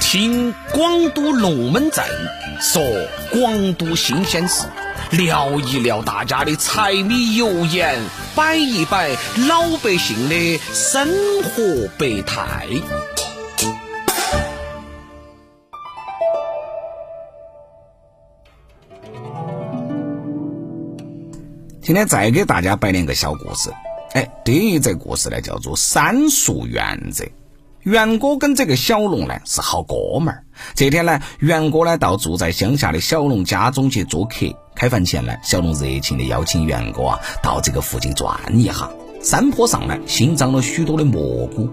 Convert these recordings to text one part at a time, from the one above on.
听广都龙门阵说广都新鲜事，聊一聊大家的柴米油盐，摆一摆老百姓的生活百态。今天再给大家摆两个小故事。哎，第一则故事呢，叫做三俗原则。袁哥跟这个小龙呢是好哥们儿。这天呢，袁哥呢到住在乡下的小龙家中去做客。开饭前呢，小龙热情的邀请袁哥啊到这个附近转一下。山坡上呢新长了许多的蘑菇。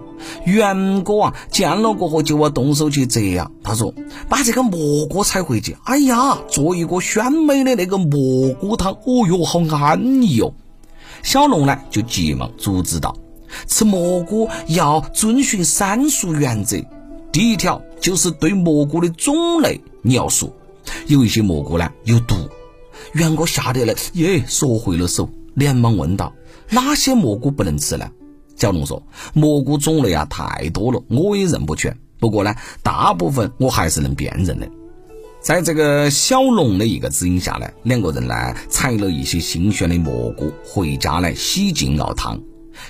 袁哥啊见了过后就要动手去摘呀。他说：“把这个蘑菇采回去，哎呀，做一个鲜美的那个蘑菇汤。哦哟，好安逸哦。”小龙呢就急忙阻止道：“吃蘑菇要遵循三熟原则，第一条就是对蘑菇的种类你要熟，有一些蘑菇呢有毒。”袁哥吓得嘞，耶，缩回了手，连忙问道：“哪些蘑菇不能吃呢？”小龙说：“蘑菇种类啊太多了，我也认不全。不过呢，大部分我还是能辨认的。”在这个小龙的一个指引下呢，两个人呢采了一些新鲜的蘑菇回家来洗净熬汤。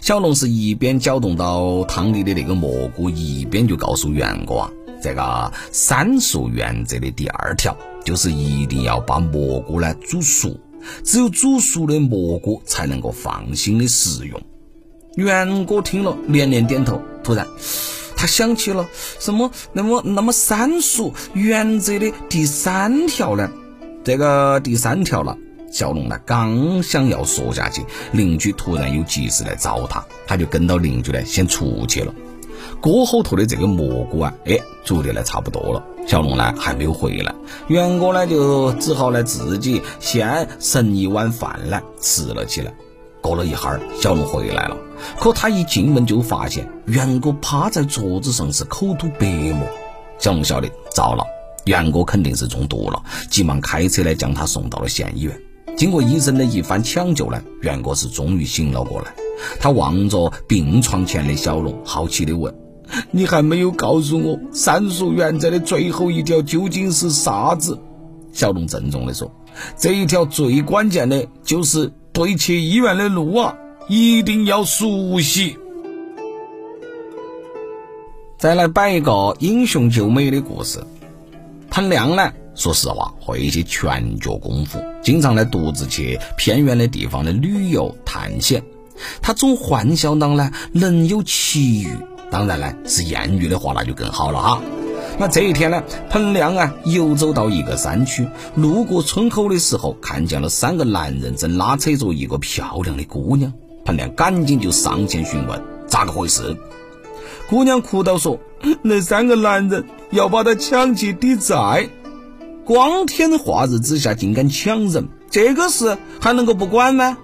小龙是一边搅动到汤里的那个蘑菇，一边就告诉袁哥啊，这个三熟原则的第二条就是一定要把蘑菇呢煮熟，只有煮熟的蘑菇才能够放心的食用。袁哥听了连连点头，突然。他想起了什么？那么，那么三熟原则的第三条呢？这个第三条了。小龙呢，刚想要说下去，邻居突然又及时来找他，他就跟到邻居呢，先出去了。锅后头的这个蘑菇啊，哎，煮的呢差不多了。小龙呢还没有回来，袁哥呢就只好呢自己先盛一碗饭来吃了起来。过了一会儿，小龙回来了。可他一进门就发现袁哥趴在桌子上是口吐白沫。小龙晓得糟了，袁哥肯定是中毒了，急忙开车来将他送到了县医院。经过医生的一番抢救呢，袁哥是终于醒了过来。他望着病床前的小龙，好奇地问：“你还没有告诉我三叔原则的最后一条究竟是啥子？”小龙郑重地说：“这一条最关键的就是对去医院的路啊。”一定要熟悉。再来摆一个英雄救美的故事。彭亮呢，说实话会一些拳脚功夫，经常呢独自去偏远的地方的旅游探险。他总幻想当呢能有奇遇，当然呢是艳遇的话那就更好了哈。那这一天呢，彭亮啊游走到一个山区，路过村口的时候，看见了三个男人正拉扯着一个漂亮的姑娘。彭亮赶紧就上前询问咋个回事。姑娘哭道说：“ 那三个男人要把她抢去抵债，光天化日之下竟敢抢人，这个事还能够不管吗？”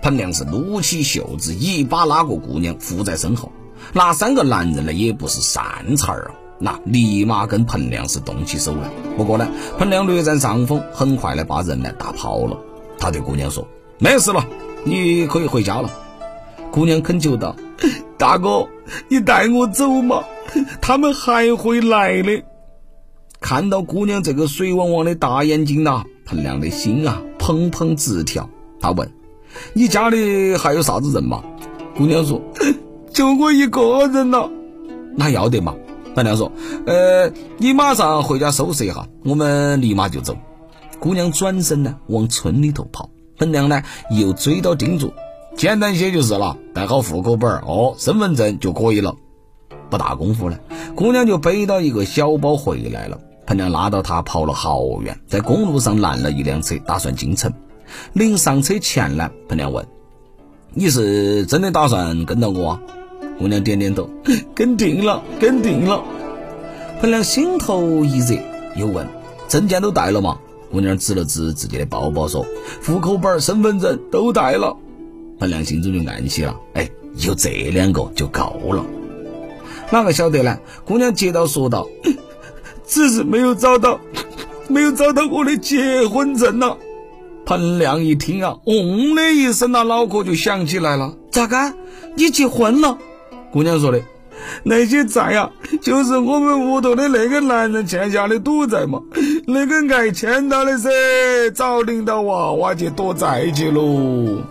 彭亮是撸起袖子，一把拉过姑娘扶在身后。那三个男人呢，也不是善茬儿啊，那立马跟彭亮是动起手来。不过呢，彭亮略占上风，很快呢把人呢打跑了。他对姑娘说：“没事了。”你可以回家了，姑娘恳求道：“ 大哥，你带我走嘛，他们还会来的。”看到姑娘这个水汪汪的大眼睛呐，彭亮的心啊砰砰直跳。他问：“你家里还有啥子人吗？”姑娘说：“就我一个人了。”那要得嘛。彭亮说：“呃，你马上回家收拾一下，我们立马就走。”姑娘转身呢，往村里头跑。彭亮呢，又追到叮嘱，简单些就是了，带好户口本哦，身份证就可以了。不大功夫呢，姑娘就背到一个小包回来了。彭亮拉到她跑了好远，在公路上拦了一辆车，打算进城。临上车前呢，彭亮问：“你是真的打算跟到我？”？”姑娘点点头：“跟定了，跟定了。”彭亮心头一热，又问：“证件都带了吗？”姑娘指了指自己的包包，说：“户口本、身份证都带了。”彭亮心中就暗喜了，哎，有这两个就够了。哪个晓得呢？姑娘接到说道：“只是没有找到，没有找到我的结婚证了。”彭亮一听啊，嗡的一声，那脑壳就想起来了：“咋个？你结婚了？”姑娘说的：“那些债呀，就是我们屋头的那个男人欠下的赌债嘛。那个挨欠到的噻，早领到娃娃去躲债去喽。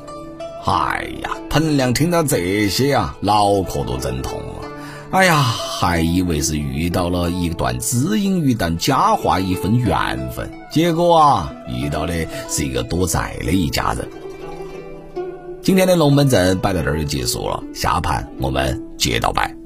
哎呀，彭亮听到这些啊，脑壳都震痛了。哎呀，还以为是遇到了一段知音与但佳话一份缘分，结果啊，遇到的是一个躲债的一家人。今天的龙门阵摆到这儿就结束了，下盘我们接着摆。